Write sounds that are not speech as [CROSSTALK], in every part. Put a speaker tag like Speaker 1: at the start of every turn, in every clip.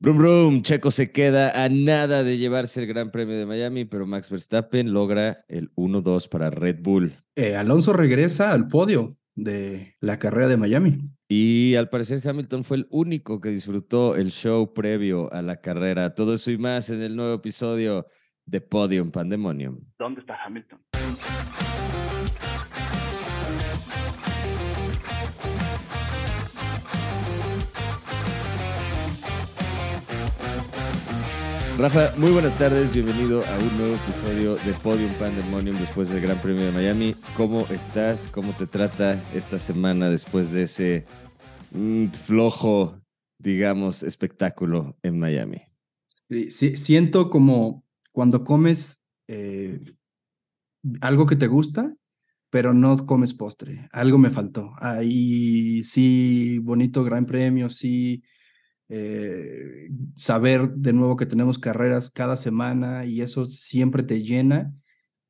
Speaker 1: Brum Brum, Checo se queda a nada de llevarse el Gran Premio de Miami, pero Max Verstappen logra el 1-2 para Red Bull.
Speaker 2: Eh, Alonso regresa al podio de la carrera de Miami.
Speaker 1: Y al parecer Hamilton fue el único que disfrutó el show previo a la carrera. Todo eso y más en el nuevo episodio de Podium Pandemonium.
Speaker 3: ¿Dónde está Hamilton?
Speaker 1: Rafa, muy buenas tardes, bienvenido a un nuevo episodio de Podium Pandemonium después del Gran Premio de Miami. ¿Cómo estás? ¿Cómo te trata esta semana después de ese mm, flojo, digamos, espectáculo en Miami?
Speaker 2: Siento como cuando comes eh, algo que te gusta, pero no comes postre. Algo me faltó. Ahí sí, bonito Gran Premio, sí eh, saber de nuevo que tenemos carreras cada semana y eso siempre te llena,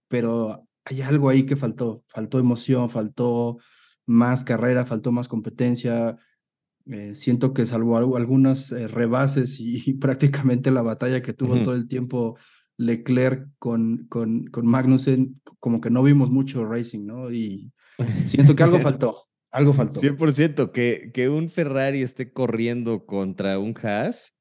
Speaker 2: pero hay algo ahí que faltó, faltó emoción, faltó más carrera, faltó más competencia. Eh, siento que salvo algunos eh, rebases y, [LAUGHS] prácticamente la batalla que tuvo todo el tiempo Leclerc con, con, con Magnussen, como que no vimos mucho racing, ¿no? Y siento que algo [LAUGHS] faltó. Algo faltó.
Speaker 1: 100%, que, que un Ferrari esté corriendo contra un Haas,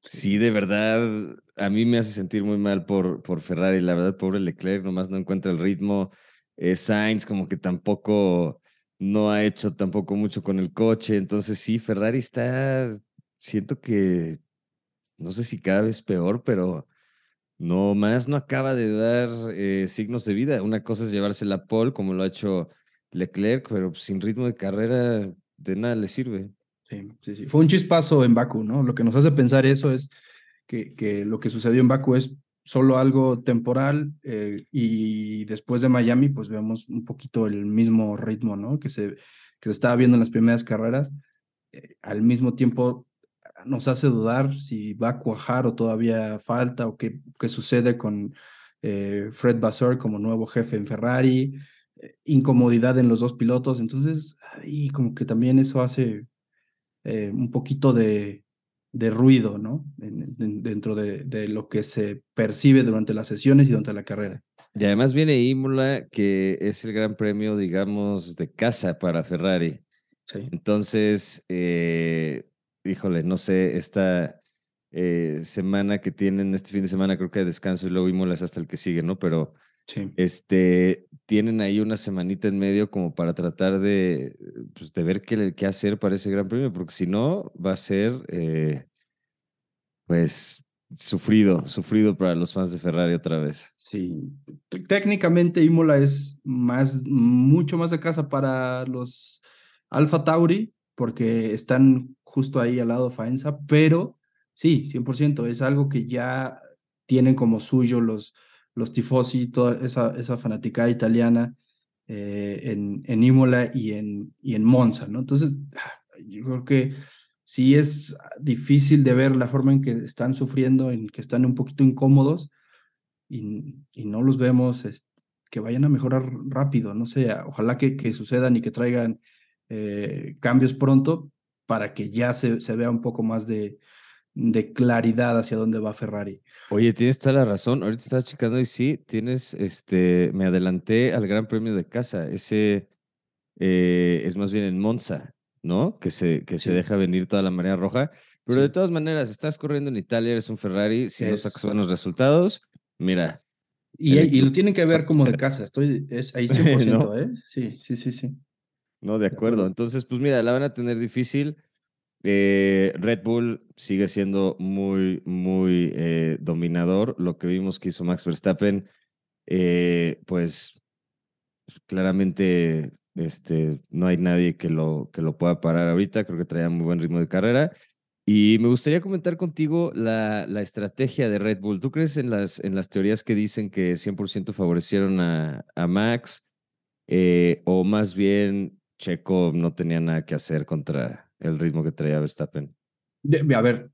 Speaker 1: sí. de verdad, a mí me hace sentir muy mal por, por Ferrari. La verdad, pobre Leclerc, nomás no encuentra el ritmo. Eh, Sainz como que tampoco, no ha hecho tampoco mucho con el coche. Entonces sí, Ferrari está, siento que, no sé si cada vez peor, pero no más no acaba de dar eh, signos de vida. Una cosa es llevarse la pole, como lo ha hecho Leclerc, pero sin ritmo de carrera de nada le sirve.
Speaker 2: Sí, sí, sí. Fue un chispazo en Baku, ¿no? Lo que nos hace pensar eso es que, que lo que sucedió en Baku es solo algo temporal eh, y después de Miami, pues vemos un poquito el mismo ritmo, ¿no? Que se, que se estaba viendo en las primeras carreras. Eh, al mismo tiempo nos hace dudar si va a cuajar o todavía falta o qué, qué sucede con eh, Fred Vasseur como nuevo jefe en Ferrari incomodidad en los dos pilotos, entonces ahí como que también eso hace eh, un poquito de, de ruido, ¿no? dentro de, de, lo que se percibe durante las sesiones y durante la carrera.
Speaker 1: Y además viene Imola, que es el gran premio, digamos, de casa para Ferrari.
Speaker 2: Sí.
Speaker 1: Entonces, eh, híjole, no sé, esta eh, semana que tienen, este fin de semana creo que descanso y luego Imola es hasta el que sigue, ¿no? Pero
Speaker 2: Sí.
Speaker 1: Este, tienen ahí una semanita en medio como para tratar de, pues, de ver qué, qué, hacer para ese gran premio, porque si no, va a ser, eh, pues, sufrido, sufrido para los fans de Ferrari otra vez.
Speaker 2: Sí, técnicamente Imola es más, mucho más de casa para los Alfa Tauri, porque están justo ahí al lado de Faenza, pero sí, 100%, es algo que ya tienen como suyo los los tifosi, toda esa, esa fanaticada italiana eh, en, en Imola y en, y en Monza, ¿no? Entonces, yo creo que sí es difícil de ver la forma en que están sufriendo, en que están un poquito incómodos y, y no los vemos que vayan a mejorar rápido, no sé, ojalá que, que sucedan y que traigan eh, cambios pronto para que ya se, se vea un poco más de, de claridad hacia dónde va Ferrari.
Speaker 1: Oye, tienes toda la razón. Ahorita estaba checando y sí, tienes, este, me adelanté al Gran Premio de casa. Ese eh, es más bien en Monza, ¿no? Que se, que se deja venir toda la marea roja. Pero de todas maneras, estás corriendo en Italia, eres un Ferrari, si no sacas buenos resultados, mira.
Speaker 2: Y, y lo tienen que ver como de casa, estoy es ahí [LAUGHS] 100%, ¿eh? Sí, sí, sí, sí.
Speaker 1: No, de acuerdo. Entonces, pues mira, la van a tener difícil. Eh, Red Bull sigue siendo muy, muy eh, dominador. Lo que vimos que hizo Max Verstappen, eh, pues claramente este, no hay nadie que lo, que lo pueda parar ahorita. Creo que traía muy buen ritmo de carrera. Y me gustaría comentar contigo la, estrategia de Red Bull. ¿Tú crees en las, en las teorías que dicen que 100% favorecieron a, a Max? o más bien Checo no tenía nada que hacer contra, el ritmo que traía Verstappen.
Speaker 2: A ver,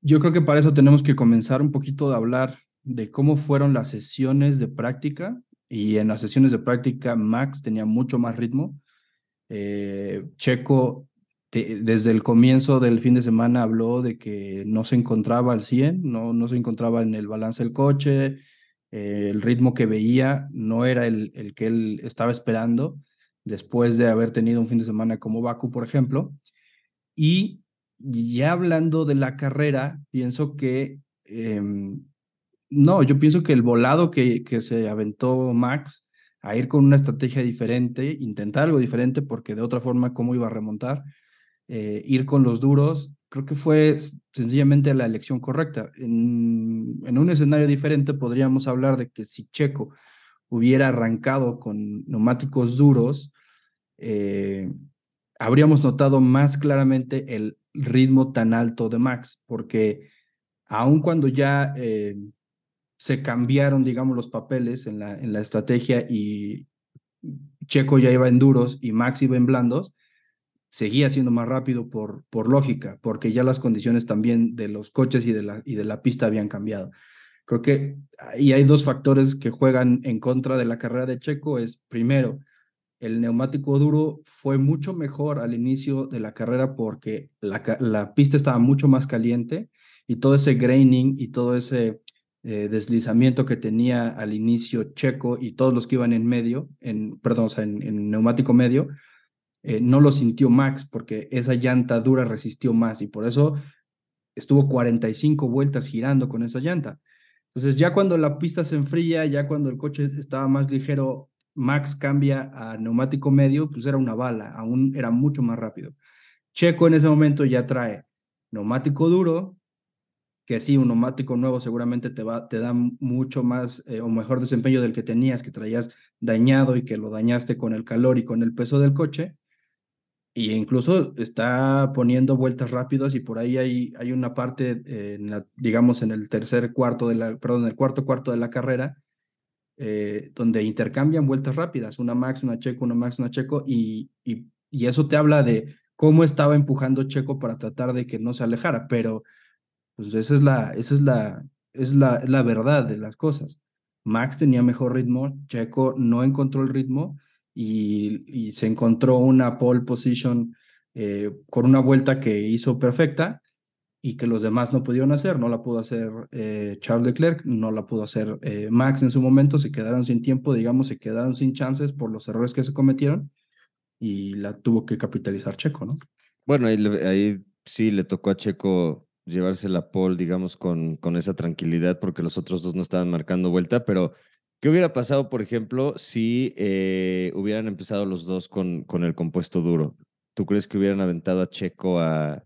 Speaker 2: yo creo que para eso tenemos que comenzar un poquito de hablar de cómo fueron las sesiones de práctica. Y en las sesiones de práctica, Max tenía mucho más ritmo. Eh, Checo desde el comienzo del fin de semana habló de que no se encontraba al 100, no, no se encontraba en el balance del coche, eh, el ritmo que veía no era el, el que él estaba esperando después de haber tenido un fin de semana como Baku, por ejemplo. Y ya hablando de la carrera, pienso que, em, no, yo pienso que el volado que, que se aventó Max a ir con una estrategia diferente, intentar algo diferente, porque de otra forma, ¿cómo iba a remontar? Eh, ir con los duros, creo que fue sencillamente la elección correcta. En, un escenario diferente podríamos hablar de que si Checo hubiera arrancado con neumáticos duros, eh, habríamos notado más claramente el ritmo tan alto de Max, porque aun cuando ya eh, se cambiaron, digamos, los papeles en la, en la estrategia y Checo ya iba en duros y Max iba en blandos, seguía siendo más rápido por, por lógica, porque ya las condiciones también de los coches y de la, y de la pista habían cambiado. Creo que ahí hay dos factores que juegan en contra de la carrera de Checo. Es primero, el neumático duro fue mucho mejor al inicio de la carrera porque la, pista estaba mucho más caliente y todo ese graining y todo ese eh, deslizamiento que tenía al inicio Checo y todos los que iban en medio, en, perdón, en, neumático medio, eh, no lo sintió Max porque esa llanta dura resistió más y por eso estuvo 45 vueltas girando con esa llanta. Entonces ya cuando la pista se enfría, ya cuando el coche estaba más ligero, Max cambia a neumático medio, pues era una bala, aún era mucho más rápido. Checo en ese momento ya trae neumático duro, que sí, un neumático nuevo seguramente te, va, te da mucho más eh, o mejor desempeño del que tenías, que traías dañado y que lo dañaste con el calor y con el peso del coche. Y incluso está poniendo vueltas rápidas y por ahí hay, hay una parte, eh, digamos, en el tercer cuarto de la, perdón, en el cuarto cuarto de la carrera, eh, donde intercambian vueltas rápidas, una Max, una Checo, una Max, una Checo, y, y, eso te habla de cómo estaba empujando Checo para tratar de que no se alejara, pero pues esa es la, esa es la, es la, la verdad de las cosas. Max tenía mejor ritmo, Checo no encontró el ritmo y, y se encontró una pole position eh, con una vuelta que hizo perfecta y que los demás no pudieron hacer. No la pudo hacer eh, Charles Leclerc, no la pudo hacer eh, Max en su momento, se quedaron sin tiempo, digamos, se quedaron sin chances por los errores que se cometieron y la tuvo que capitalizar Checo, ¿no?
Speaker 1: Bueno, ahí, sí le tocó a Checo llevarse la pole, digamos, con, con esa tranquilidad porque los otros dos no estaban marcando vuelta, pero ¿qué hubiera pasado, por ejemplo, si eh, hubieran empezado los dos con, con el compuesto duro? ¿Tú crees que hubieran aventado a Checo a,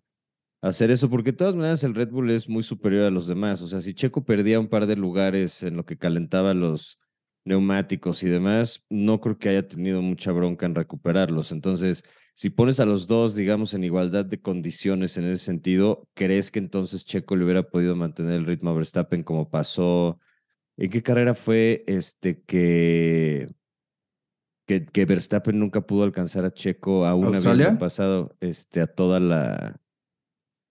Speaker 1: hacer eso, porque de todas maneras el Red Bull es muy superior a los demás. O sea, si Checo perdía un par de lugares en lo que calentaba los neumáticos y demás, no creo que haya tenido mucha bronca en recuperarlos. Entonces, si pones a los dos, digamos, en igualdad de condiciones en ese sentido, ¿crees que entonces Checo le hubiera podido mantener el ritmo a Verstappen como pasó? ¿En qué carrera fue este que, que, que Verstappen nunca pudo alcanzar a Checo aún habiendo pasado este, a toda la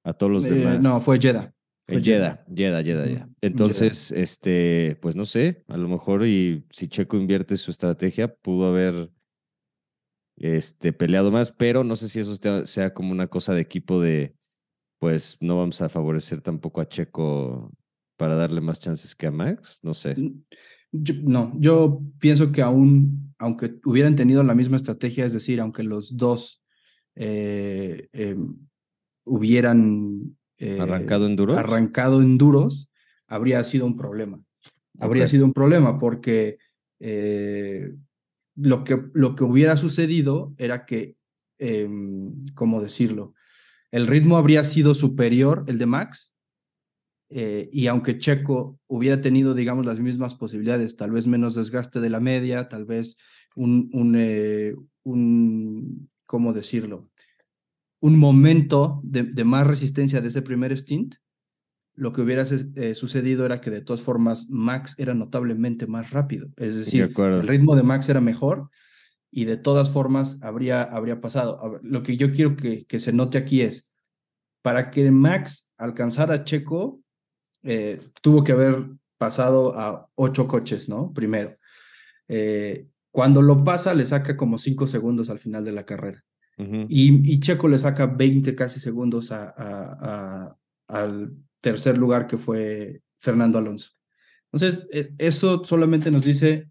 Speaker 1: a todos los eh, demás.
Speaker 2: No, fue Jeddah.
Speaker 1: Fue Jeddah, Jeddah, Jeddah, Entonces, este, pues no sé, a lo mejor y si Checo invierte su estrategia, pudo haber este, peleado más, pero no sé si eso sea como una cosa de equipo de, pues no vamos a favorecer tampoco a Checo para darle más chances que a Max, no sé.
Speaker 2: no, yo pienso que aún, aunque hubieran tenido la misma estrategia, es decir, aunque los dos eh, em, hubieran
Speaker 1: eh, arrancado en duros,
Speaker 2: arrancado en duros, habría sido un problema. Habría sido un problema porque eh, lo, que, lo que hubiera sucedido era que, em, ¿cómo decirlo? El ritmo habría sido superior, el de Max, eh, y aunque Checo hubiera tenido, digamos, las mismas posibilidades, tal vez menos desgaste de la media, tal vez un, un, un ¿cómo decirlo? Un momento de, más resistencia de ese primer stint, lo que hubiera eh, sucedido era que de todas formas Max era notablemente más rápido. Es decir, el ritmo de Max era mejor y de todas formas habría, habría pasado. lo que yo quiero que, que, se note aquí es, para que Max alcanzara a Checo, eh, tuvo que haber pasado a ocho coches, ¿no? Primero. Eh, cuando lo pasa, le saca como cinco segundos al final de la carrera. Y, Checo le saca 20 casi segundos a, al tercer lugar que fue Fernando Alonso. Entonces, e, eso solamente nos dice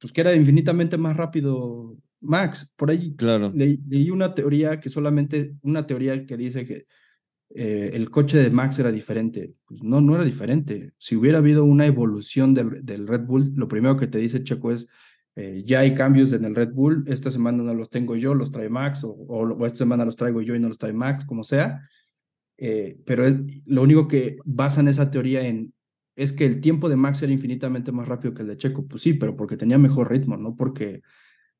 Speaker 2: pues, que era infinitamente más rápido Max. Por ahí
Speaker 1: claro.
Speaker 2: leí una teoría que solamente, una teoría que dice que eh, el coche de Max era diferente. Pues no, no era diferente. Si hubiera habido una evolución del, del Red Bull, lo primero que te dice Checo es, eh, ya hay cambios en el Red Bull, esta semana no los tengo yo, los trae Max, o, o, esta semana los traigo yo y no los trae Max, como sea. Eh, pero es, lo único que basan esa teoría en es que el tiempo de Max era infinitamente más rápido que el de Checo. Pues sí, pero porque tenía mejor ritmo, no porque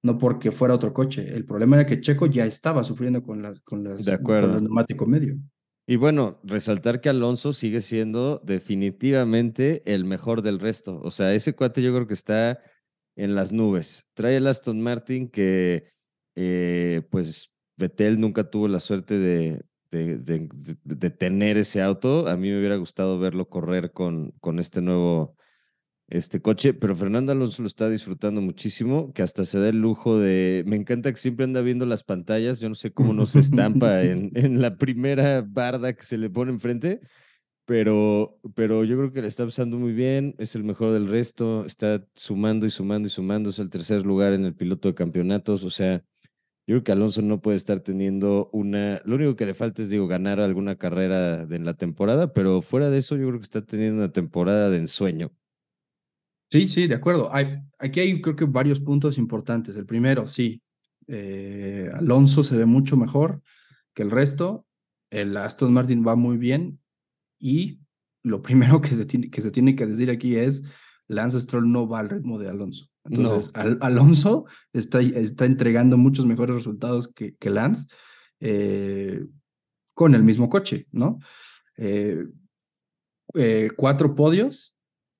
Speaker 2: no porque fuera otro coche. El problema era que Checo ya estaba sufriendo con, las, con, las,
Speaker 1: de acuerdo.
Speaker 2: el neumático medio.
Speaker 1: Y bueno, resaltar que Alonso sigue siendo definitivamente el mejor del resto. O sea, ese cuate yo creo que está en las nubes. Trae el Aston Martin que, eh, pues, Vettel nunca tuvo la suerte de, de, de, tener ese auto. A mí me hubiera gustado verlo correr con, con este nuevo este coche, pero Fernando Alonso lo está disfrutando muchísimo, que hasta se da el lujo de, me encanta que siempre anda viendo las pantallas, yo no sé cómo no se estampa [LAUGHS] en, en la primera barda que se le pone enfrente, pero, pero yo creo que le está usando muy bien, es el mejor del resto, está sumando y sumando y sumando, es el tercer lugar en el piloto de campeonatos, o sea, yo creo que Alonso no puede estar teniendo una, lo único que le falta es, digo, ganar alguna carrera en la temporada, pero fuera de eso yo creo que está teniendo una temporada de ensueño.
Speaker 2: Sí, sí, de acuerdo. Hay, aquí hay creo que varios puntos importantes. El primero, sí, eh, Alonso se ve mucho mejor que el resto. El Aston Martin va muy bien y lo primero que se tiene que, se tiene que decir aquí es Lance Stroll no va al ritmo de Alonso. Entonces, Alonso está, está entregando muchos mejores resultados que, que Lance eh, con el mismo coche, ¿no? Eh, cuatro podios,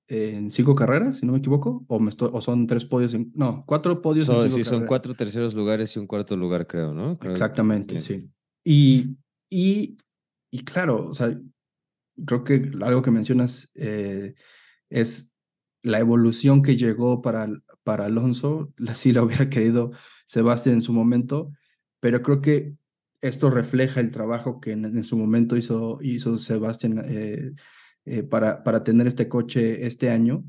Speaker 2: en cinco carreras, si no me equivoco, o, me o son tres podios, en, no, cuatro podios
Speaker 1: en cinco Sí, son cuatro terceros lugares y un cuarto lugar, creo, ¿no?
Speaker 2: Exactamente, sí. Y, y, y claro, o sea, creo que algo que mencionas eh, es la evolución que llegó para, para Alonso, sí la hubiera querido Sebastián en su momento, pero creo que esto refleja el trabajo que en, su momento hizo, hizo Sebastián eh, eh, para, para tener este coche este año.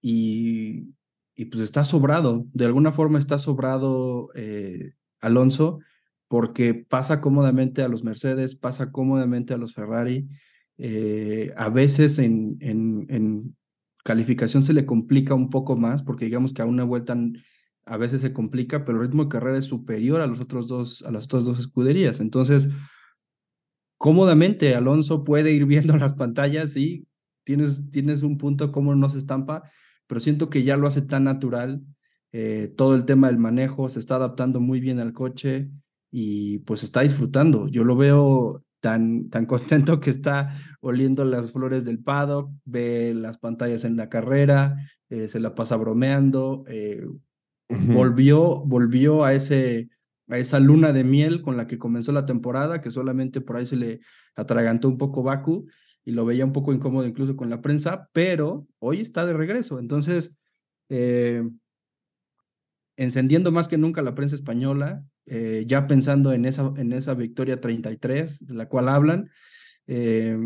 Speaker 2: Y, y, pues está sobrado, de alguna forma está sobrado eh, Alonso porque pasa cómodamente a los Mercedes, pasa cómodamente a los Ferrari, eh, a veces en, calificación se le complica un poco más porque digamos que a una vuelta a veces se complica, pero el ritmo de carrera es superior a los otros dos, a las otras dos escuderías. Entonces, cómodamente Alonso puede ir viendo [LAUGHS] las pantallas y tienes, un punto como no se estampa, pero siento que ya lo hace tan natural. Eh, todo el tema del manejo se está adaptando muy bien al coche y pues está disfrutando. Yo lo veo tan, tan contento que está oliendo las flores del paddock, ve las pantallas en la carrera, eh, se la pasa bromeando, eh, volvió, volvió a ese a esa luna de miel con la que comenzó la temporada, que solamente por ahí se le atragantó un poco Baku y lo veía un poco incómodo incluso con la prensa, pero hoy está de regreso. Entonces, eh, encendiendo más que nunca la prensa española, eh, ya pensando en esa, en esa victoria 33 de la cual hablan. Eh,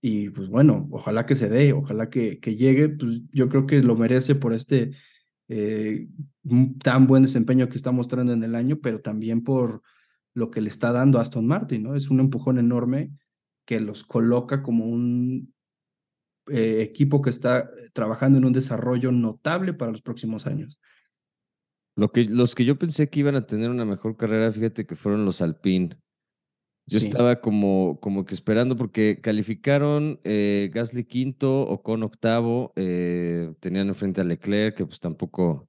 Speaker 2: y pues bueno, ojalá que se dé, ojalá que, que llegue, pues yo creo que lo merece por este eh, tan buen desempeño que está mostrando en el año, pero también por lo que le está dando Aston Martin, ¿no? Es un empujón enorme que los coloca como un eh, equipo que está trabajando en un desarrollo notable para los próximos años.
Speaker 1: Lo que, los que yo pensé que iban a tener una mejor carrera, fíjate que fueron los Alpine. Yo estaba como, como que esperando porque calificaron eh, Gasly quinto, o con octavo, eh, tenían enfrente a Leclerc, que pues tampoco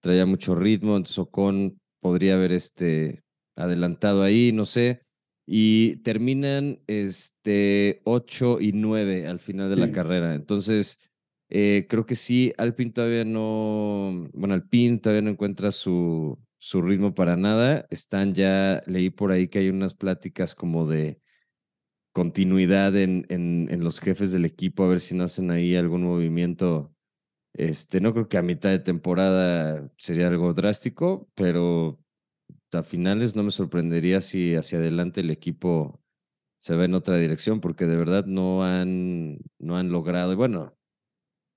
Speaker 1: traía mucho ritmo, entonces Ocon podría haber este, adelantado ahí, no sé, y terminan este, 8 y 9 al final de la carrera. Entonces, eh, creo que sí, Alpine todavía no, bueno, Alpine todavía no encuentra su, su ritmo para nada. Están ya, leí por ahí que hay unas pláticas como de continuidad en, en, los jefes del equipo, a ver si no hacen ahí algún movimiento. Este, no creo que a mitad de temporada sería algo drástico, pero a finales no me sorprendería si hacia adelante el equipo se va en otra dirección, porque de verdad no han, no han logrado, bueno,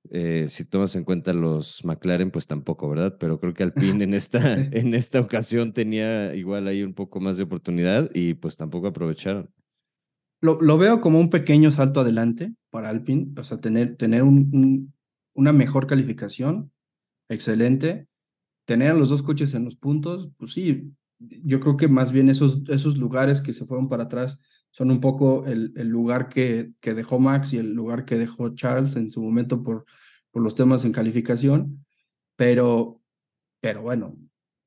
Speaker 1: eh, si tomas en cuenta los McLaren, pues tampoco, ¿verdad? Pero creo que Alpine en [LAUGHS] esta, en esta ocasión tenía igual ahí un poco más de oportunidad y pues tampoco aprovecharon.
Speaker 2: Lo, lo veo como un pequeño salto adelante para Alpine, o sea, tener, tener un, una mejor calificación, excelente. Tener a los dos coches en los puntos, pues sí, yo creo que más bien esos, esos lugares que se fueron para atrás son un poco el, el lugar que, que, dejó Max y el lugar que dejó Charles en su momento por, por los temas en calificación, pero, pero bueno,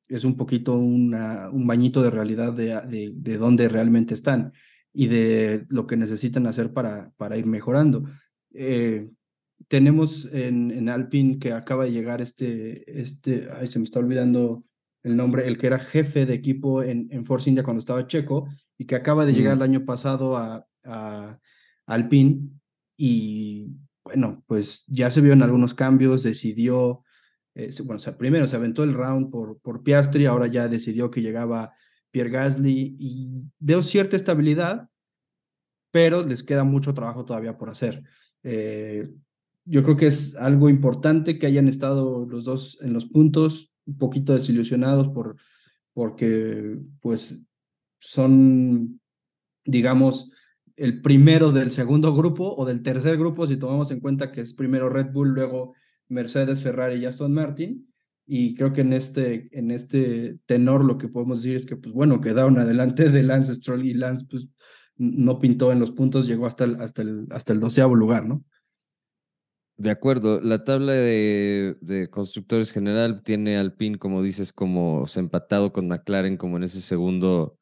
Speaker 2: es un poquito una, un bañito de realidad de, de, de, dónde realmente están y de lo que necesitan hacer para, para ir mejorando. Eh, tenemos en, en Alpine que acaba de llegar este, este, ay, se me está olvidando el nombre, el que era jefe de equipo en, en Force India cuando estaba Checo y que acaba de llegar el año pasado a, a, Alpine y bueno, pues ya se vio en algunos cambios, decidió, eh, bueno, o sea, primero se aventó el round por, por Piastri, ahora ya decidió que llegaba Pierre Gasly y veo cierta estabilidad, pero les queda mucho trabajo todavía por hacer. Eh, yo creo que es algo importante que hayan estado los dos en los puntos, un poquito desilusionados por, porque pues son, digamos, el primero del segundo grupo o del tercer grupo, si tomamos en cuenta que es primero Red Bull, luego Mercedes, Ferrari y Aston Martin. Y creo que en este, en este tenor lo que podemos decir es que, pues bueno, quedaron adelante de Lance Stroll y Lance, pues no pintó en los puntos, llegó hasta el, hasta el, hasta el doceavo lugar, ¿no?
Speaker 1: De acuerdo, la tabla de, de, constructores general tiene Alpine, como dices, como empatado con McLaren, como en ese segundo,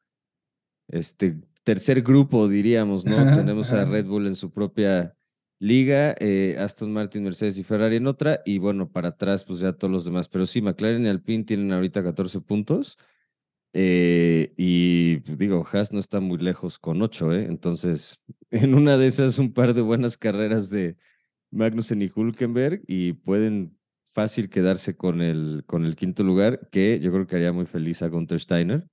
Speaker 1: este tercer grupo, diríamos, ¿no? Tenemos a Red Bull en su propia liga, eh, Aston Martin, Mercedes y Ferrari en otra, y bueno, para atrás, pues ya todos los demás. Pero sí, McLaren y Alpine tienen ahorita 14 puntos. Eh, y pues, digo, Haas no está muy lejos con 8, ¿eh? Entonces, [LAUGHS] en una de esas, un par de buenas carreras de Magnussen y Hulkenberg y pueden fácil quedarse con el, con el quinto lugar, que yo creo que haría muy feliz a Gunther Steiner.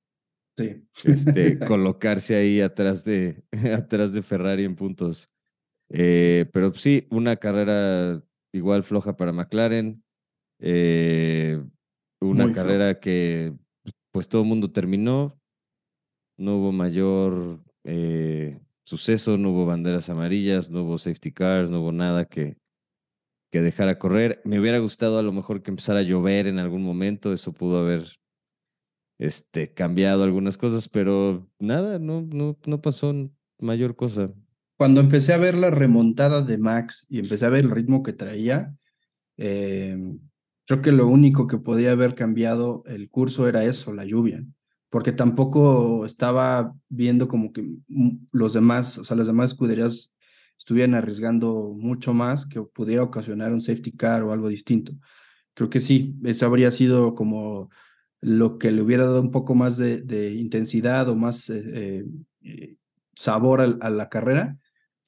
Speaker 2: Sí.
Speaker 1: Este, [LAUGHS] colocarse ahí atrás de, [LAUGHS] atrás de Ferrari en puntos. Eh, pero sí, una carrera igual floja para McLaren. Eh, una carrera que pues todo el mundo terminó. No hubo mayor eh, suceso, no hubo banderas amarillas, no hubo safety cars, no hubo nada que, que dejara correr. Me hubiera gustado a lo mejor que empezara a llover en algún momento, eso pudo haber este, cambiado algunas cosas, pero nada, no, no, no pasó mayor cosa.
Speaker 2: Cuando empecé a ver la remontada de Max y empecé a ver el ritmo que traía, eh, creo que lo único que podía haber cambiado el curso era eso, la lluvia porque tampoco estaba viendo como que los demás, o sea, las demás escuderías estuvieran arriesgando mucho más que pudiera ocasionar un safety car o algo distinto. Creo que sí, eso habría sido como lo que le hubiera dado un poco más de, intensidad o más eh, eh, sabor a, la carrera,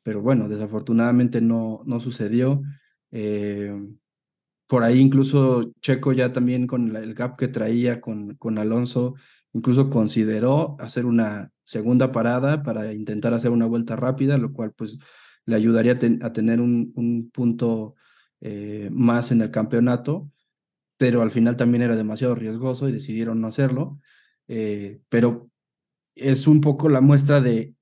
Speaker 2: pero bueno, desafortunadamente no, no sucedió. Eh, por ahí incluso Checo ya también con el gap que traía con, con Alonso, Incluso consideró hacer una segunda parada para intentar hacer una vuelta rápida, lo cual pues le ayudaría a, tener un, un punto más en el campeonato, pero al final también era demasiado riesgoso y decidieron no hacerlo. Eh, pero es un poco la muestra de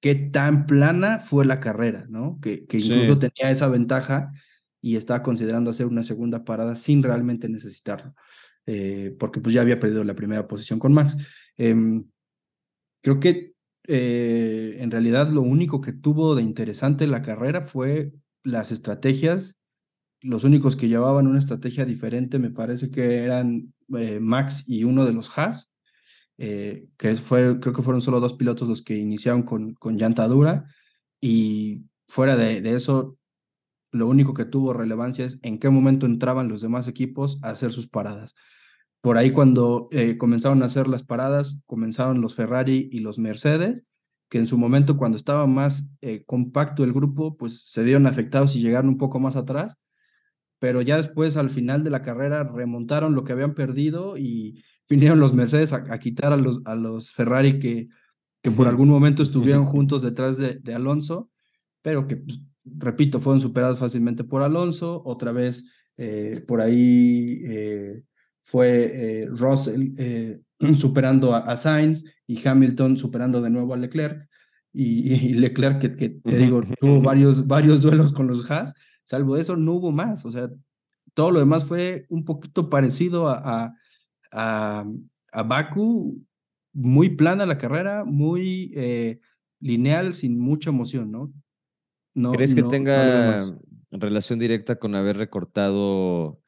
Speaker 2: qué tan plana fue la carrera, ¿no? Que, que incluso sí. tenía esa ventaja y estaba considerando hacer una segunda parada sin realmente necesitarlo. Eh, porque pues ya había perdido la primera posición con Max. Eh, creo que eh, en realidad lo único que tuvo de interesante la carrera fue las estrategias. Los únicos que llevaban una estrategia diferente me parece que eran eh, Max y uno de los Haas, que fue, creo que fueron solo dos pilotos los que iniciaron con, con llanta dura y fuera de, eso lo único que tuvo relevancia es en qué momento entraban los demás equipos a hacer sus paradas. Por ahí cuando eh, comenzaron a hacer las paradas, comenzaron los Ferrari y los Mercedes, que en su momento cuando estaba más eh, compacto el grupo, pues se vieron afectados y llegaron un poco más atrás, pero ya después al final de la carrera remontaron lo que habían perdido y [LAUGHS] vinieron los Mercedes a, quitar a los, a los Ferrari que, que por algún momento estuvieron juntos detrás de, de Alonso, pero que, pues, repito, fueron superados fácilmente por Alonso. Otra vez, eh, por ahí eh, fue Russell [CLEARS THROAT] superando a, Sainz y Hamilton superando de nuevo a Leclerc. Y, Leclerc, que, que te digo, tuvo varios, varios duelos con los Haas, salvo eso, no hubo más. O sea, todo lo demás fue un poquito parecido a, a, a, Baku, muy plana la carrera, muy eh, lineal, sin mucha emoción, ¿no?
Speaker 1: no ¿Crees que tenga relación directa con haber recortado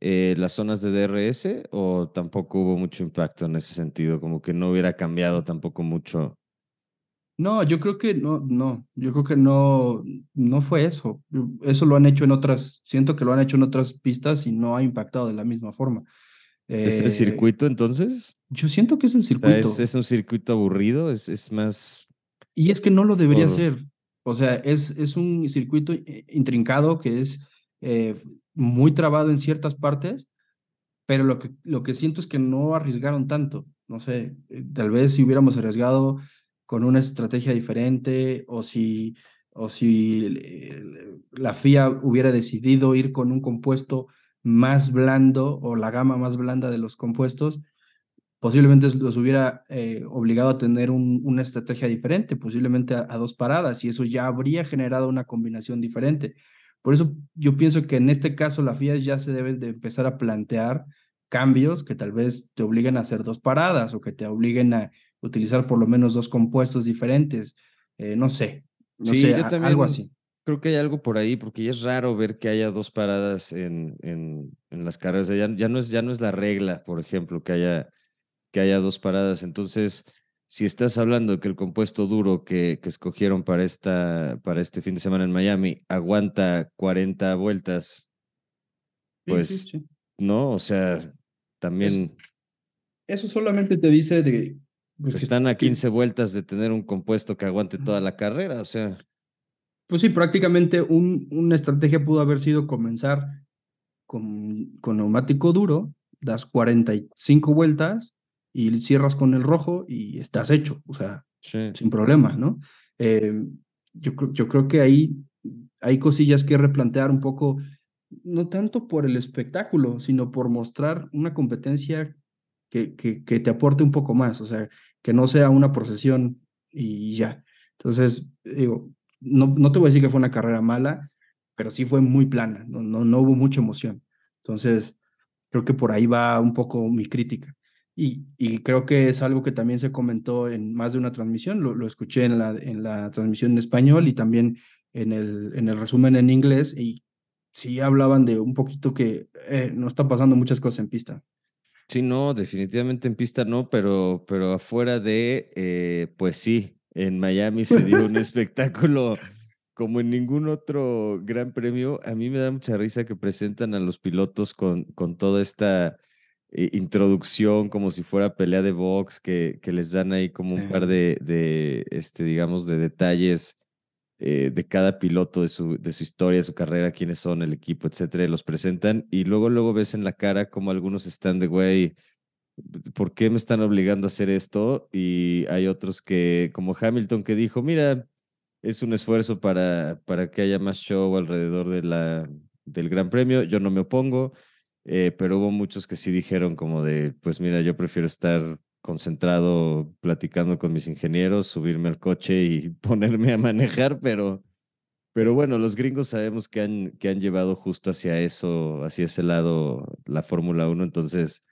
Speaker 1: eh, las zonas de DRS o tampoco hubo mucho impacto en ese sentido? Como que no hubiera cambiado tampoco mucho.
Speaker 2: No, yo creo que no, no, yo creo que no, no fue eso. Eso lo han hecho en otras, siento que lo han hecho en otras pistas y no ha impactado de la misma forma.
Speaker 1: ¿Es el eh, circuito entonces?
Speaker 2: Yo siento que es el circuito.
Speaker 1: ¿Es, un circuito aburrido? ¿Es, es más...?
Speaker 2: Y es que no lo debería ser. O sea, es, es un circuito intrincado que es eh, muy trabado en ciertas partes, pero lo que, lo que siento es que no arriesgaron tanto. No sé, eh, tal vez si hubiéramos arriesgado con una estrategia diferente o si, o si la FIA hubiera decidido ir con un compuesto más blando o la gama más blanda de los compuestos, posiblemente los hubiera eh, obligado a tener una estrategia diferente, posiblemente a, dos paradas, y eso ya habría generado una combinación diferente. Por eso yo pienso que en este caso la FIA ya se debe de empezar a plantear cambios que tal vez te obliguen a hacer dos paradas o que te obliguen a utilizar por lo menos dos compuestos diferentes. Eh, no sé, no sé, algo así.
Speaker 1: Creo que hay algo por ahí, porque ya es raro ver que haya dos paradas en, en, en las carreras. Ya, ya, no es, ya no es la regla, por ejemplo, que haya, que haya dos paradas. Entonces, si estás hablando que el compuesto duro que, que escogieron para, esta, para este fin de semana en Miami aguanta 40 vueltas, pues no, o sea, también...
Speaker 2: Eso, solamente te dice de...
Speaker 1: Pues, están a 15 vueltas de tener un compuesto que aguante toda la carrera, o sea...
Speaker 2: Pues sí, prácticamente un, una estrategia pudo haber sido comenzar con, con neumático duro, das 45 vueltas y cierras con el rojo y estás hecho, o sea, sin problema, ¿no? Eh, yo, yo creo que ahí hay cosillas que replantear un poco, no tanto por el espectáculo, sino por mostrar una competencia que, te aporte un poco más, o sea, que no sea una procesión y ya. Entonces, digo, no, no te voy a decir que fue una carrera mala, pero sí fue muy plana, no, no, no hubo mucha emoción. Entonces, creo que por ahí va un poco mi crítica. Y, y, creo que es algo que también se comentó en más de una transmisión, lo, lo, escuché en la, en la transmisión en español y también en el, en el resumen en inglés, y sí hablaban de un poquito que eh, no está pasando muchas cosas en pista.
Speaker 1: Sí, no, definitivamente en pista no, pero, pero afuera de, eh, pues sí, en Miami se dio un [LAUGHS] espectáculo como en ningún otro gran premio. A mí me da mucha risa que presentan a los pilotos con, con toda esta introducción como si fuera pelea de box, que, que les dan ahí como un par de, de, este, digamos, de detalles eh, de cada piloto, de su, de su historia, su carrera, quiénes son, el equipo, etcétera, los presentan y luego, luego ves en la cara como algunos están de, güey, ¿por qué me están obligando a hacer esto? Y hay otros que, como Hamilton, que dijo, mira, es un esfuerzo para, para que haya más show alrededor de la, del Gran Premio, yo no me opongo. Eh, pero hubo muchos que sí dijeron como de, pues mira, yo prefiero estar concentrado platicando con mis ingenieros, subirme al coche y [LAUGHS] ponerme a manejar, pero, pero bueno, los gringos sabemos que han, que han llevado justo hacia eso, hacia ese lado la Fórmula 1, entonces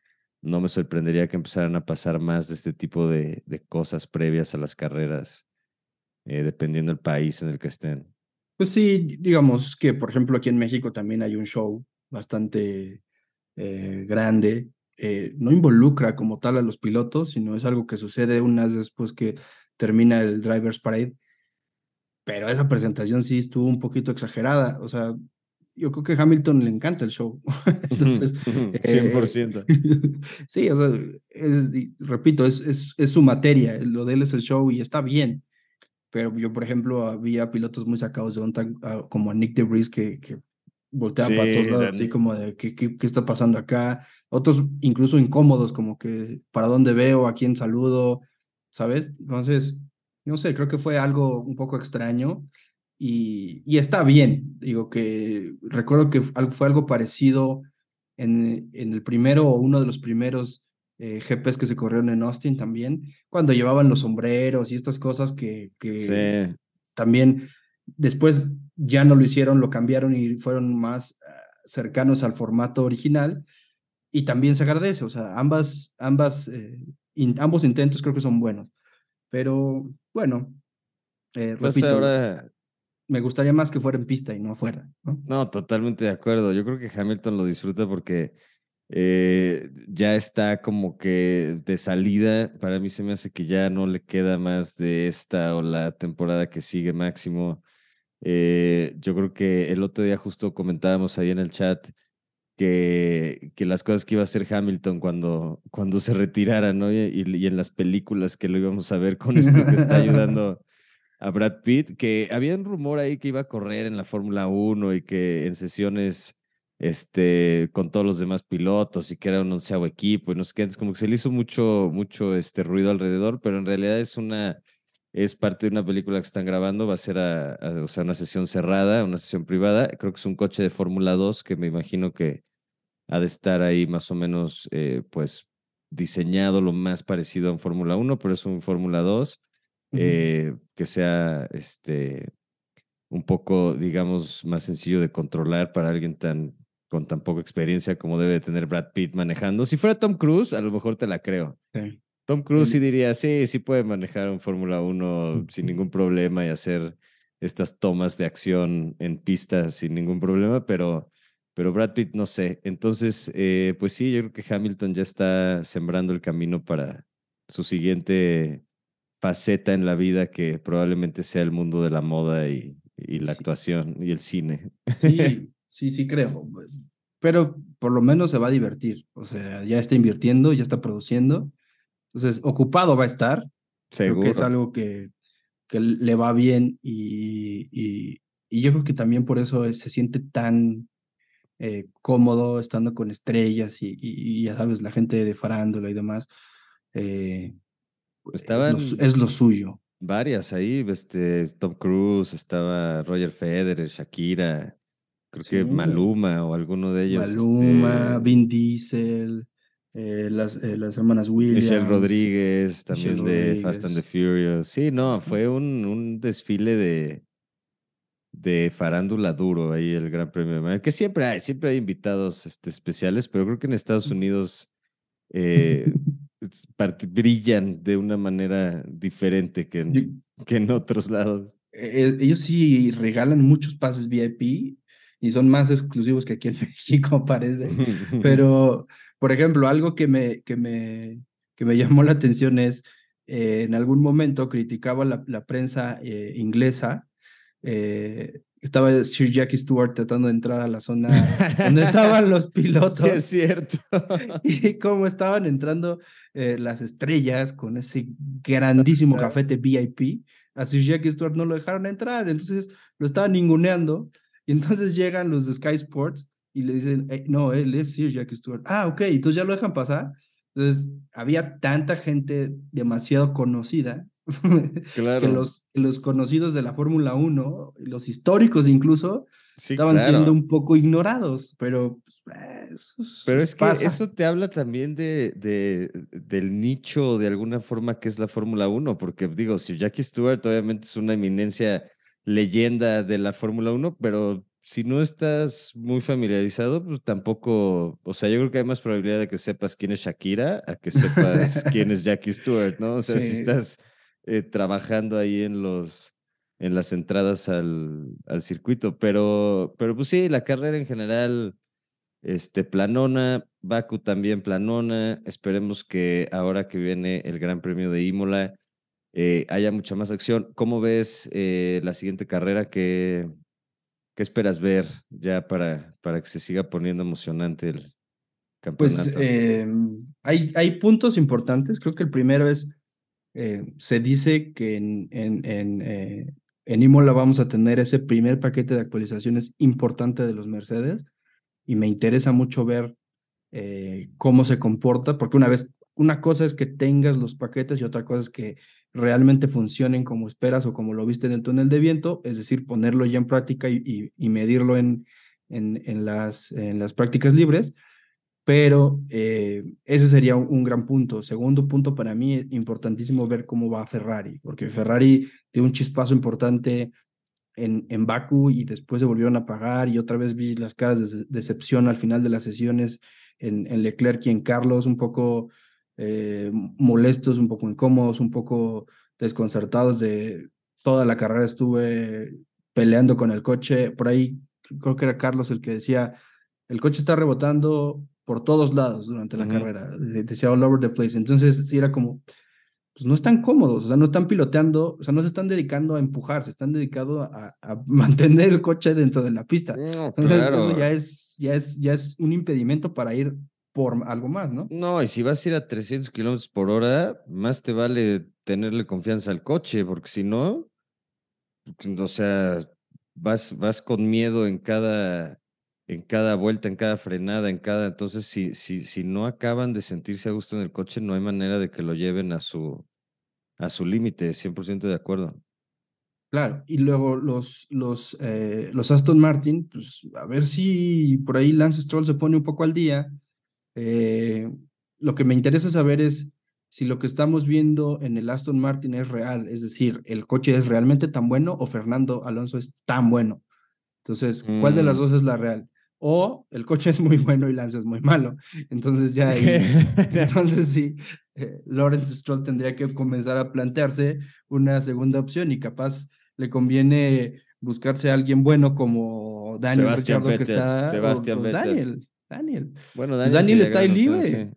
Speaker 1: no me sorprendería que empezaran a pasar más de este tipo de, de cosas previas a las carreras, eh, dependiendo del país en el que estén.
Speaker 2: Pues sí, digamos que, por ejemplo, aquí en México también hay un show bastante eh, grande, eh, no involucra como tal a los pilotos, sino es algo que sucede unas después que termina el Driver's Parade. Pero esa presentación sí estuvo un poquito exagerada. O sea, yo creo que a Hamilton le encanta el show. [LAUGHS] Entonces,
Speaker 1: 100%.
Speaker 2: Eh, [LAUGHS] sí, o sea, es, repito, es, es, es, su materia. Lo de él es el show y está bien. Pero yo, por ejemplo, había pilotos muy sacados de onda, ah, como Nick DeVries, que, que volteaban para todos lados, así como de ¿qué, qué, qué, está pasando acá. Otros incluso incómodos, como que para dónde veo, a quién saludo, ¿sabes? Entonces, no sé, creo que fue algo un poco extraño y, y está bien. Digo que recuerdo que fue algo parecido en, en el primero o uno de los primeros eh, GPs que se corrieron en Austin también, cuando llevaban los sombreros y estas cosas que, que también después ya no lo hicieron, lo cambiaron y fueron más ah, cercanos al formato original y también se agradece, o sea, ambas, ambas, eh, ambos intentos creo que son buenos, pero bueno, eh, pues repito, ahora... me gustaría más que fuera en pista y no afuera. ¿no?
Speaker 1: no, totalmente de acuerdo, yo creo que Hamilton lo disfruta porque eh, ya está como que de salida. Para mí se me hace que ya no le queda más de esta o la temporada que sigue máximo. Eh, yo creo que el otro día justo comentábamos ahí en el chat que, que las cosas que iba a hacer Hamilton cuando, cuando se retirara, ¿no? Y, y, en las películas que lo íbamos a ver con esto que está [LAUGHS] ayudando a Brad Pitt, que había un rumor ahí que iba a correr en la Fórmula 1 y que en sesiones este, con todos los demás pilotos y que era un onceavo equipo y no sé qué, como que se le hizo mucho, mucho este ruido alrededor, pero en realidad es una, es parte de una película que están grabando, va a ser a, o sea, una sesión cerrada, una sesión privada, creo que es un coche de Fórmula 2 que me imagino que ha de estar ahí más o menos, eh, pues, diseñado lo más parecido a un Fórmula 1, pero es un Fórmula 2, eh, que sea, este, un poco, digamos, más sencillo de controlar para alguien tan con tan poca experiencia como debe tener Brad Pitt manejando. Si fuera Tom Cruise, a lo mejor te la creo. Tom Cruise sí diría, sí, sí puede manejar un Fórmula 1 sin ningún problema y hacer estas tomas de acción en pista sin ningún problema, pero, pero Brad Pitt no sé. Entonces, eh, pues sí, yo creo que Hamilton ya está sembrando el camino para su siguiente faceta en la vida que probablemente sea el mundo de la moda y, y la actuación y el cine.
Speaker 2: Sí, [LAUGHS] sí, sí creo. Pero por lo menos se va a divertir. O sea, ya está invirtiendo, ya está produciendo. Entonces, ocupado va a estar. Seguro. Creo que es algo que, que le va bien y, y, yo creo que también por eso se siente tan eh, cómodo estando con estrellas y, y, ya sabes, la gente de farándula y demás. Eh, es, lo, es, lo, suyo.
Speaker 1: Varias ahí, este, Tom Cruise, estaba Roger Federer, Shakira, Creo que Maluma o alguno de ellos.
Speaker 2: Maluma, este Vin Diesel, eh, las, eh, las hermanas Williams.
Speaker 1: Michelle Rodríguez, también de Fast and the Furious. Sí, no, fue un, un desfile de, de farándula duro ahí el Gran Premio de Que siempre hay, siempre hay invitados este, especiales, pero creo que en Estados Unidos eh, brillan de una manera diferente que en, que en otros lados.
Speaker 2: ellos sí regalan muchos pases VIP y son más exclusivos que aquí en [LAUGHS] México, parece. [LAUGHS] Pero, por ejemplo, algo que me, que me, que me [LAUGHS] llamó la atención es, eh, en algún momento criticaba la, la prensa eh, inglesa, eh, estaba Sir Jackie Stewart tratando de entrar a la zona donde estaban los pilotos. [LAUGHS] Sí,
Speaker 1: es cierto. [LAUGHS]
Speaker 2: y cómo estaban entrando las estrellas con ese grandísimo cafete VIP, a Sir Jackie Stewart no lo dejaron entrar, entonces lo estaban ninguneando y entonces llegan los de Sky Sports y le dicen, no, él es Sir Jackie Stewart. Ah, ok, entonces ya lo dejan pasar. Entonces había tanta gente demasiado conocida [LAUGHS] claro. que los, los conocidos de la Fórmula 1, los históricos incluso, estaban siendo un poco ignorados, pero pues, eh, eso,
Speaker 1: Pero es que eso te habla también de, de, del nicho de alguna forma que es la Fórmula 1, porque digo, Sir Jackie Stewart obviamente es una eminencia leyenda de la Fórmula 1, pero si no estás muy familiarizado, pues tampoco, o sea, yo creo que hay más probabilidad de que sepas quién es Shakira a que sepas quién es Jackie Stewart, ¿no? O sea, si estás eh, trabajando ahí en los en las entradas al, al, circuito, pero, pero pues sí, la carrera en general, este, planona, Baku también planona, esperemos que ahora que viene el Gran Premio de Imola, eh, haya mucha más acción. ¿Cómo ves eh, la siguiente carrera? ¿Qué, ¿Qué esperas ver ya para, para que se siga poniendo emocionante el pues, campeonato?
Speaker 2: Pues hay, hay puntos importantes. Creo que el primero es, se dice que en, en, en en Imola vamos a tener ese primer paquete de actualizaciones importante de los Mercedes y me interesa mucho ver eh, cómo se comporta, porque una vez, una cosa es que tengas los paquetes y otra cosa es que realmente funcionen como esperas o como lo viste en el túnel de viento, es decir, ponerlo ya en práctica y, medirlo en, en, en, las, en las prácticas libres pero eh, ese sería un, gran punto. Segundo punto, para mí es importantísimo ver cómo va Ferrari, porque Ferrari dio un chispazo importante en, en Baku y después se volvieron a pagar y otra vez vi las caras de decepción al final de las sesiones en, en Leclerc y en Carlos, un poco eh, molestos, un poco incómodos, un poco desconcertados de toda la carrera estuve peleando con el coche. Por ahí creo que era Carlos el que decía, el coche está rebotando, por todos lados durante la carrera, decía all over the place. Entonces, sí era como, pues no están cómodos, o sea, no están piloteando, o sea, no se están dedicando a empujar, se están dedicando a, [LAUGHS] mantener el coche dentro de la pista. Entonces, eso ya es, ya, es, ya es un impedimento para ir por algo más, ¿no?
Speaker 1: No, y si vas a ir a 300 kilómetros por hora, más te vale tenerle confianza al coche, porque si no, o sea, vas, vas con miedo en cada, en cada vuelta, en cada frenada, en cada. Entonces, si, si, si no acaban de sentirse a gusto en el coche, no hay manera de que lo lleven a su, a su límite, 100% de acuerdo.
Speaker 2: Claro, y luego los, los, eh, los Aston Martin, pues a ver si por ahí Lance Stroll se pone un poco al día. Eh, lo que me interesa saber es si lo que estamos viendo en el Aston Martin es real, es decir, el coche es realmente tan bueno o Fernando Alonso es tan bueno. Entonces, ¿cuál de las mm. dos es la real? o el coche es muy bueno y Lance es muy malo. Entonces ya [LAUGHS] [LAUGHS] entonces sí, eh, Lawrence Stroll tendría que comenzar a plantearse una segunda opción y capaz le conviene buscarse a alguien bueno como Daniel Sebastián que está Sebastián Daniel, Daniel. Bueno, pues Daniel, está ahí libre.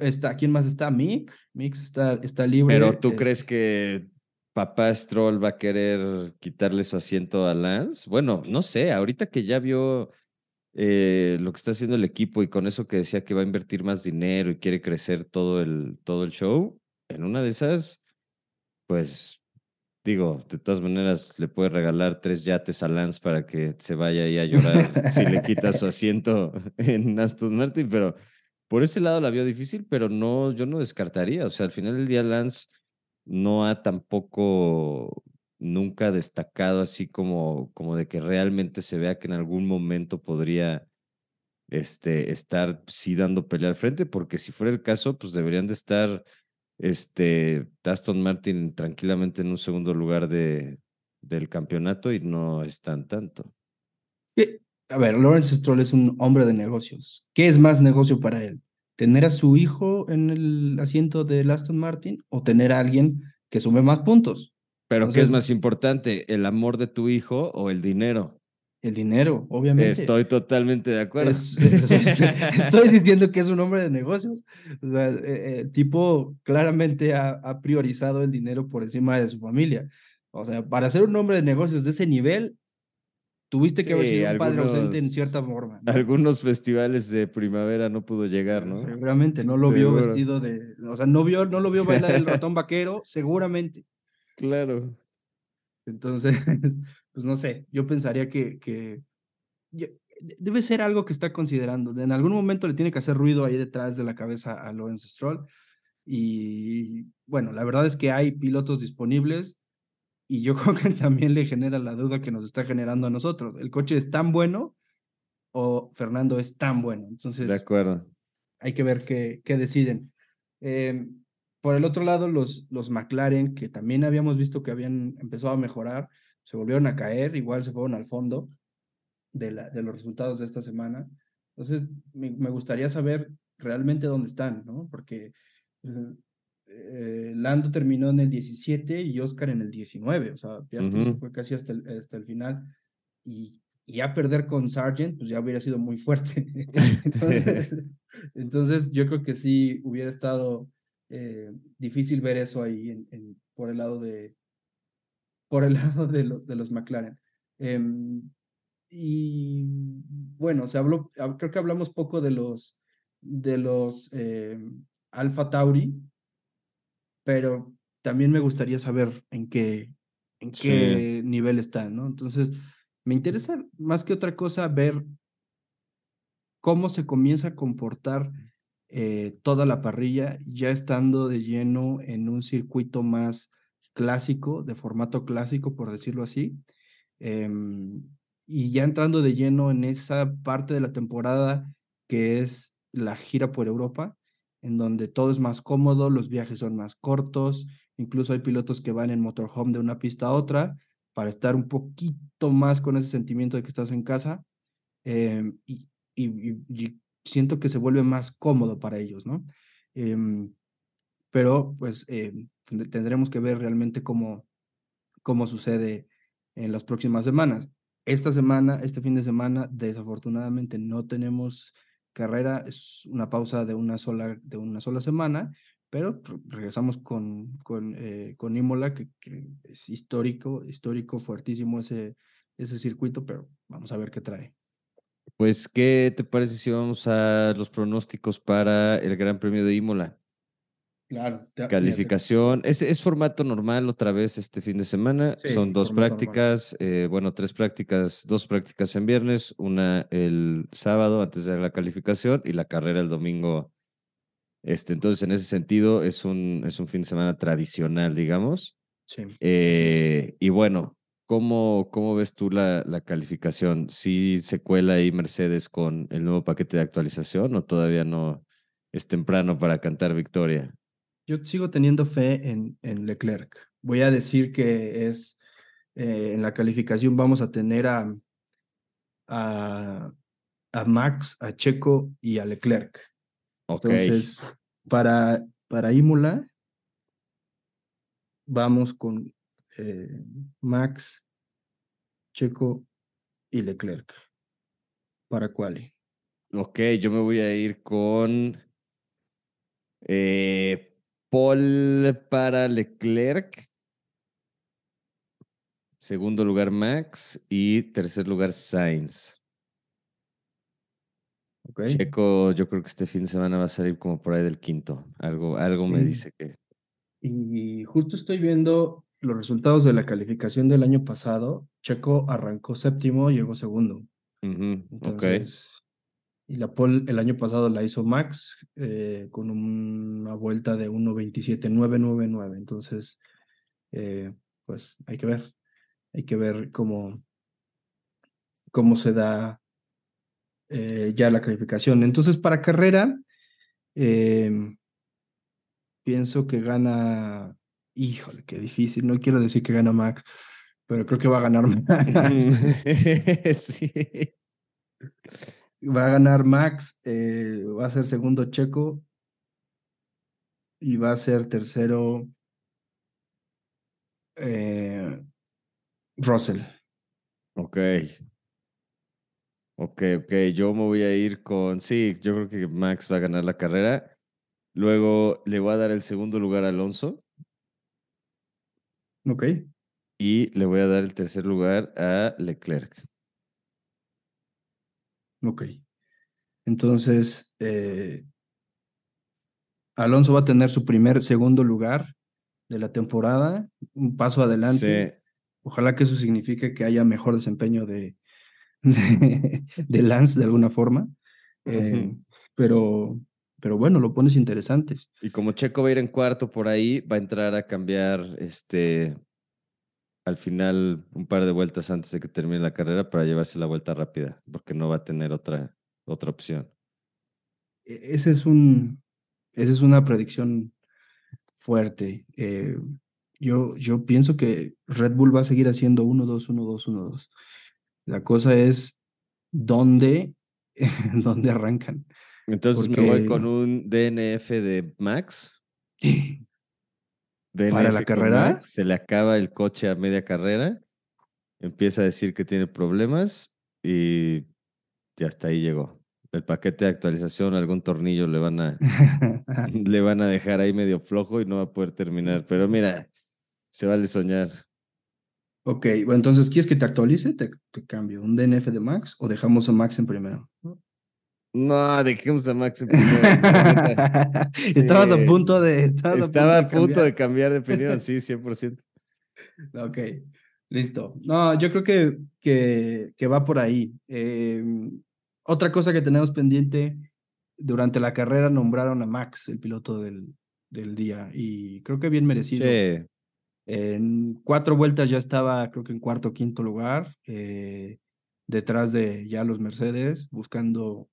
Speaker 2: Está, ¿quién más está? Mick. Mick está, está libre.
Speaker 1: Pero tú crees que papá Stroll va a querer quitarle su asiento a Lance? Bueno, no sé, ahorita que ya vio eh, lo que está haciendo el equipo y con eso que decía que va a invertir más dinero y quiere crecer todo el, todo el show, en una de esas, pues digo, de todas maneras le puede regalar tres yates a Lance para que se vaya ahí a llorar si le quita su asiento [LAUGHS] en Aston Martin, pero por ese lado la vio difícil, pero no, yo no descartaría, o sea, al final del día Lance no ha tampoco nunca destacado así como, como de que realmente se vea que en algún momento podría este, estar sí dando pelea al frente, porque si fuera el caso, pues deberían de estar este, Aston Martin tranquilamente en un segundo lugar de, del campeonato y no están tanto.
Speaker 2: A ver, Lawrence Stroll es un hombre de negocios. ¿Qué es más negocio para él? ¿Tener a su hijo en el asiento del Aston Martin o tener a alguien que sume más puntos?
Speaker 1: Pero ¿qué es más importante, el amor de tu hijo o el dinero?
Speaker 2: El dinero, obviamente.
Speaker 1: Estoy totalmente de acuerdo. [LAUGHS]
Speaker 2: estoy diciendo que es un hombre de negocios. O sea, el eh, eh, tipo claramente ha, priorizado el dinero por encima de su familia. O sea, para ser un hombre de negocios de ese nivel, tuviste que haber sido un padre ausente en cierta forma.
Speaker 1: Algunos festivales de primavera no pudo llegar, ¿no?
Speaker 2: Seguramente, no lo vio vestido de. O sea, no, vio, no lo vio bailar el [LAUGHS] ratón vaquero, seguramente.
Speaker 1: Claro.
Speaker 2: Entonces, [LAUGHS] pues no sé, yo pensaría que, que debe ser algo que está considerando. En algún momento le tiene que hacer ruido ahí detrás de la cabeza a Lawrence Stroll. Y bueno, la verdad es que hay pilotos disponibles y yo [LAUGHS] creo que también le genera la duda que nos está generando a nosotros. ¿El coche es tan bueno o Fernando es tan bueno? Entonces,
Speaker 1: de acuerdo.
Speaker 2: Hay que ver qué, qué deciden. Eh, por el otro lado, los, los McLaren, que también habíamos visto que habían empezado a mejorar, se volvieron a caer, igual se fueron al fondo de, la, de los resultados de esta semana. Entonces, me, gustaría saber realmente dónde están, ¿no? Porque eh, Lando terminó en el 17 y Oscar en el 19, o sea, ya se fue casi hasta el, hasta el final. Y, y, ya perder con Sargent, pues ya hubiera sido muy fuerte. [LAUGHS] entonces, [LAUGHS] entonces, yo creo que sí hubiera estado eh, difícil ver eso ahí en, por el lado de por el [LAUGHS] lado de, de los McLaren. Em, y bueno, se habló, creo que hablamos poco de los de los eh, Alpha Tauri, pero también me gustaría saber en qué en qué nivel están, ¿no? Entonces, me interesa más que otra cosa ver cómo se comienza a comportar eh, toda la parrilla, ya estando de lleno en un circuito más clásico, de formato clásico, por decirlo así, em, y ya entrando de lleno en esa parte de la temporada que es la gira por Europa, en donde todo es más cómodo, los viajes son más cortos, incluso hay pilotos que van en motorhome de una pista a otra para estar un poquito más con ese sentimiento de que estás en casa em, y, siento que se vuelve más cómodo para ellos, ¿no? Em, pero pues em, tendremos que ver realmente cómo, cómo sucede en las próximas semanas. Esta semana, este fin de semana, desafortunadamente no tenemos carrera, es una pausa de una sola, de una sola semana, pero regresamos con, con, eh, con Imola, que, es histórico, histórico, fuertísimo ese, ese circuito, pero vamos a ver qué trae.
Speaker 1: Pues, ¿qué te parece si vamos a los pronósticos para el Gran Premio de Imola?
Speaker 2: Claro.
Speaker 1: Calificación. Es, es, formato normal otra vez este fin de semana. Son dos prácticas, eh, bueno, tres prácticas, dos prácticas en viernes, una el sábado antes de la calificación y la carrera el domingo. Este, entonces, en ese sentido, es un, es un fin de semana tradicional, digamos.
Speaker 2: Sí.
Speaker 1: Eh, y bueno, ¿cómo, ¿cómo ves tú la, la calificación? ¿Sí se cuela ahí Mercedes con el nuevo paquete de actualización o todavía no es temprano para cantar victoria?
Speaker 2: Yo sigo teniendo fe en, en Leclerc. Voy a decir que es eh, en la calificación vamos a tener a, a, a, Max, a Checo y a Leclerc. Entonces, para, para Imola, vamos con eh, Max, Checo y Leclerc. Para Quali.
Speaker 1: Ok, yo me voy a ir con eh, Paul para Leclerc. Segundo lugar Max y tercer lugar Sainz. Checo, yo creo que este fin de semana va a salir como por ahí del quinto. Algo, algo me dice que.
Speaker 2: Y justo estoy viendo los resultados de la calificación del año pasado. Checo arrancó séptimo, llegó segundo. Entonces, y la pole el año pasado la hizo Max eh, con una vuelta de 1.27.999. Entonces, eh, pues hay que ver. Hay que ver cómo, cómo se da eh, ya la calificación. Entonces, para carrera, pienso que gana. Híjole, qué difícil. No quiero decir que gana Max, pero creo que va a ganar [LAUGHS] Max. [LAUGHS]
Speaker 1: sí.
Speaker 2: Va a ganar Max, eh, va a ser segundo Checo y va a ser tercero eh, Russell.
Speaker 1: Ok. Ok, ok. Yo me voy a ir con. Sí, yo creo que Max va a ganar la carrera. Luego le voy a dar el segundo lugar a Alonso.
Speaker 2: Ok.
Speaker 1: Y le voy a dar el tercer lugar a Leclerc.
Speaker 2: Ok. Entonces, eh, Alonso va a tener su primer, segundo lugar de la temporada, un paso adelante. Ojalá que eso signifique que haya mejor desempeño de, [LAUGHS] de, Lance de alguna forma. Eh, pero, pero bueno, lo pones interesante.
Speaker 1: Y como Checo va a ir en cuarto por ahí, va a entrar a cambiar este al final un par de vueltas antes de que termine la carrera para llevarse la vuelta rápida, porque no va a tener otra, otra opción.
Speaker 2: E-, ese es un, esa es una predicción fuerte. Eh, yo, yo pienso que Red Bull va a seguir haciendo 1-2, 1-2, 1-2. La cosa es dónde, [LAUGHS] dónde arrancan.
Speaker 1: Entonces me voy con un DNF de Max.
Speaker 2: ¿Para la carrera?
Speaker 1: se le acaba el coche a media carrera, empieza a decir que tiene problemas y ya hasta ahí llegó. El paquete de actualización, algún tornillo le van a, [LAUGHS] [LAUGHS] le van a dejar ahí medio flojo y no va a poder terminar. Pero mira, se vale soñar.
Speaker 2: Ok, bueno, entonces, ¿quieres que te actualice? Te, te cambio un DNF de Max o dejamos a Max en primero.
Speaker 1: No, dejemos [LAUGHS] a Max
Speaker 2: Estabas a punto de.
Speaker 1: Estaba a punto de cambiar de opinión, sí, [LAUGHS] 100%.
Speaker 2: ok, listo. No, yo creo que, que, que va por ahí. Em, otra cosa que tenemos pendiente, durante la carrera nombraron a Max, el piloto del, del día, y creo que bien merecido.
Speaker 1: Sí.
Speaker 2: En cuatro vueltas ya estaba, creo que en cuarto o quinto lugar, eh, detrás de ya los Mercedes, buscando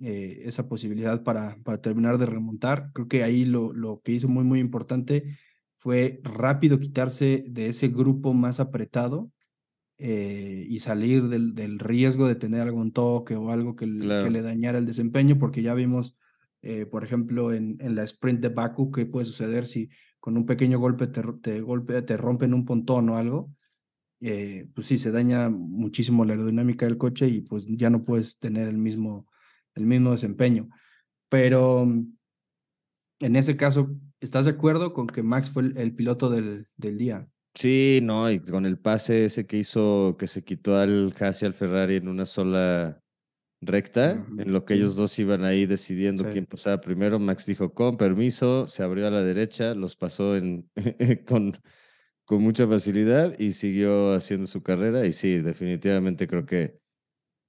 Speaker 2: eh, esa posibilidad para, para terminar de remontar. Creo que ahí lo, lo que hizo muy, muy importante fue rápido quitarse de ese grupo más apretado eh, y salir del, del, riesgo de tener algún toque o algo que, que le dañara el desempeño, porque ya vimos, eh, por ejemplo, en, en, la sprint de Baku, qué puede suceder si con un pequeño golpe te, te, golpe, te rompen un pontón o algo. pues sí, se daña muchísimo la aerodinámica del coche y pues ya no puedes tener el mismo, el mismo desempeño. Pero en ese caso, ¿estás de acuerdo con que Max fue el, piloto del, del, día?
Speaker 1: Sí, no, y con el pase ese que hizo, que se quitó al Hassi al Ferrari en una sola recta, en lo que ellos dos iban ahí decidiendo quién pasaba primero, Max dijo, con permiso, se abrió a la derecha, los pasó en, [LAUGHS] con, con mucha facilidad y siguió haciendo su carrera. Y sí, definitivamente creo que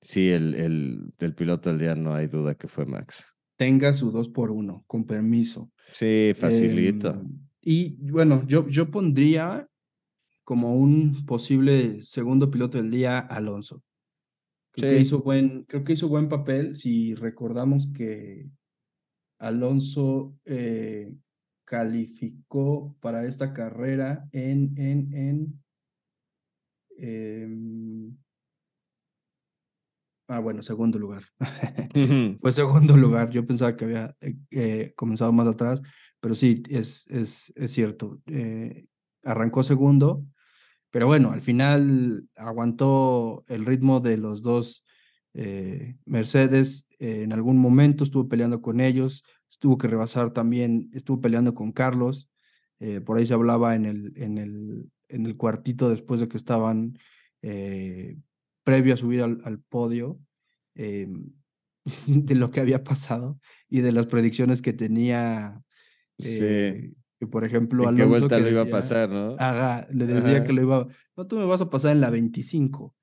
Speaker 1: Sí, el, el, el, piloto del día no hay duda que fue Max.
Speaker 2: Tenga su 2 por 1 con permiso.
Speaker 1: Sí, facilito. Em,
Speaker 2: y bueno, yo, yo pondría como un posible segundo piloto del día Alonso. Creo, que hizo buen, creo que hizo buen papel. Si recordamos que Alonso eh, calificó para esta carrera en, en, en em, Ah, bueno, segundo lugar. [LAUGHS] Fue segundo lugar. Yo pensaba que había eh, eh, comenzado más atrás, pero sí, es, es, es cierto. Eh, arrancó segundo, pero bueno, al final aguantó el ritmo de los dos Mercedes. en algún momento estuvo peleando con ellos, estuvo que rebasar también, estuvo peleando con Carlos. por ahí se hablaba en el, en el, en el cuartito después de que estaban previo a subir al, podio, em, [LAUGHS] de lo que había pasado y de las predicciones que tenía. Eh, que por ejemplo,
Speaker 1: ¿En Alonso. ¿Qué vuelta lo iba a pasar, no?
Speaker 2: le decía que lo iba. No, tú me vas a pasar en la 25.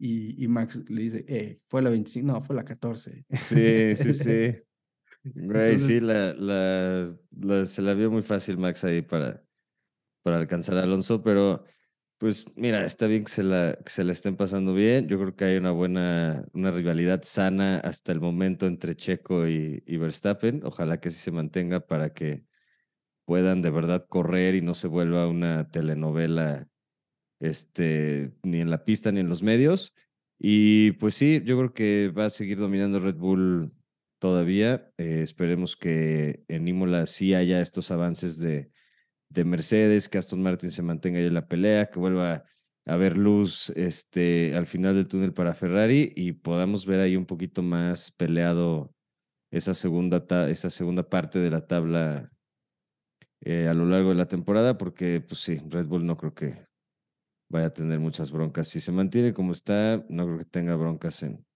Speaker 2: Y, y Max le dice, eh, fue la 25, no, fue la 14.
Speaker 1: Sí, sí, sí. [LAUGHS] Güey, sí, la, la, se la vio muy fácil Max ahí para, para alcanzar a Alonso, pero pues mira, está bien que se, la, se la estén pasando bien. Yo creo que hay una buena, una rivalidad sana hasta el momento entre Checo y, Verstappen. Ojalá que así se mantenga para que puedan de verdad correr y no se vuelva una telenovela este, ni en la pista ni en los medios. Y pues sí, yo creo que va a seguir dominando Red Bull todavía. Eh, esperemos que en Imola sí haya estos avances de de Mercedes, que Aston Martin se mantenga ahí en la pelea, que vuelva a haber luz este, al final del túnel para Ferrari y podamos ver ahí un poquito más peleado esa segunda, esa segunda parte de la tabla eh, a lo largo de la temporada, porque pues sí, Red Bull no creo que vaya a tener muchas broncas. Si se mantiene como está, no creo que tenga broncas en,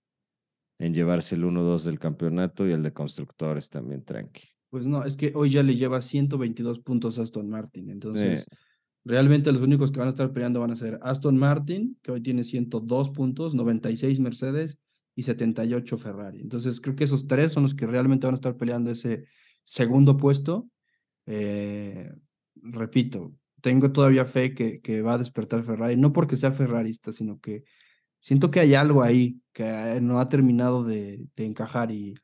Speaker 1: en llevarse el 1-2 del campeonato y el de constructores también tranqui.
Speaker 2: Pues no, es que hoy ya le lleva 122 puntos a Aston Martin. Entonces, realmente los únicos que van a estar peleando van a ser Aston Martin, que hoy tiene 102 puntos, 96 Mercedes y 78 Ferrari. Entonces, creo que esos tres son los que realmente van a estar peleando ese segundo puesto. Eh, repito, tengo todavía fe que, que va a despertar Ferrari, no porque sea ferrarista, sino que siento que hay algo ahí que no ha terminado de, de encajar y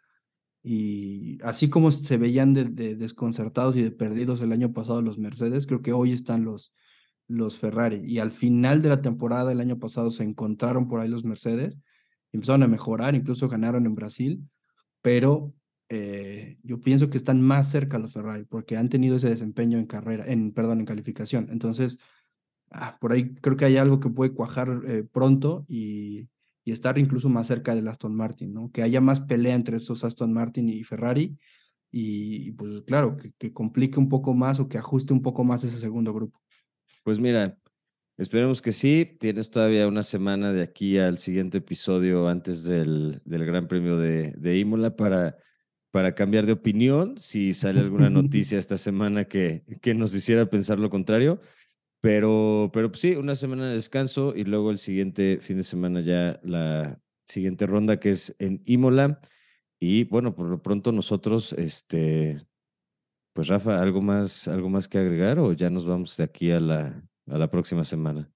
Speaker 2: y así como se veían de, desconcertados y de perdidos el año pasado los Mercedes, creo que hoy están los, los Ferrari. Y al final de la temporada del año pasado se encontraron por ahí los Mercedes, empezaron a mejorar, incluso ganaron en Brasil, pero eh, yo pienso que están más cerca los Ferrari porque han tenido ese desempeño en carrera, en, perdón, en calificación. Entonces, ah, por ahí creo que hay algo que puede cuajar eh, pronto y, y estar incluso más cerca del Aston Martin, ¿no? Que haya más pelea entre esos Aston Martin y Ferrari y, pues claro, que, que, complique un poco más o que ajuste un poco más ese segundo grupo.
Speaker 1: Pues mira, esperemos que sí. Tienes todavía una semana de aquí al siguiente episodio antes del, del Gran Premio de, de Imola para, para cambiar de opinión. Si sale alguna [LAUGHS] noticia esta semana que, que nos hiciera pensar lo contrario. Pero, pero pues sí, una semana de descanso y luego el siguiente fin de semana ya la siguiente ronda que es en Imola. Y bueno, por lo pronto nosotros, este, pues Rafa, ¿algo más, algo más que agregar o ya nos vamos de aquí a la, a la próxima semana?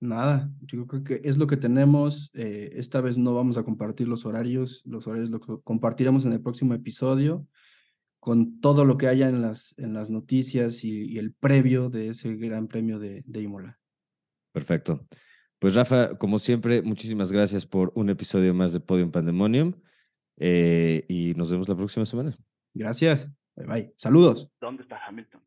Speaker 2: Nada, yo creo que es lo que tenemos. Eh, esta vez no vamos a compartir los horarios, los horarios lo compartiremos en el próximo episodio con todo lo que haya en las, en las noticias y, el previo de ese gran premio de, de Imola.
Speaker 1: Perfecto. Pues Rafa, como siempre, muchísimas gracias por un episodio más de Podium Pandemonium eh, y nos vemos la próxima semana.
Speaker 2: Gracias. Bye bye. Saludos.
Speaker 3: ¿Dónde está Hamilton?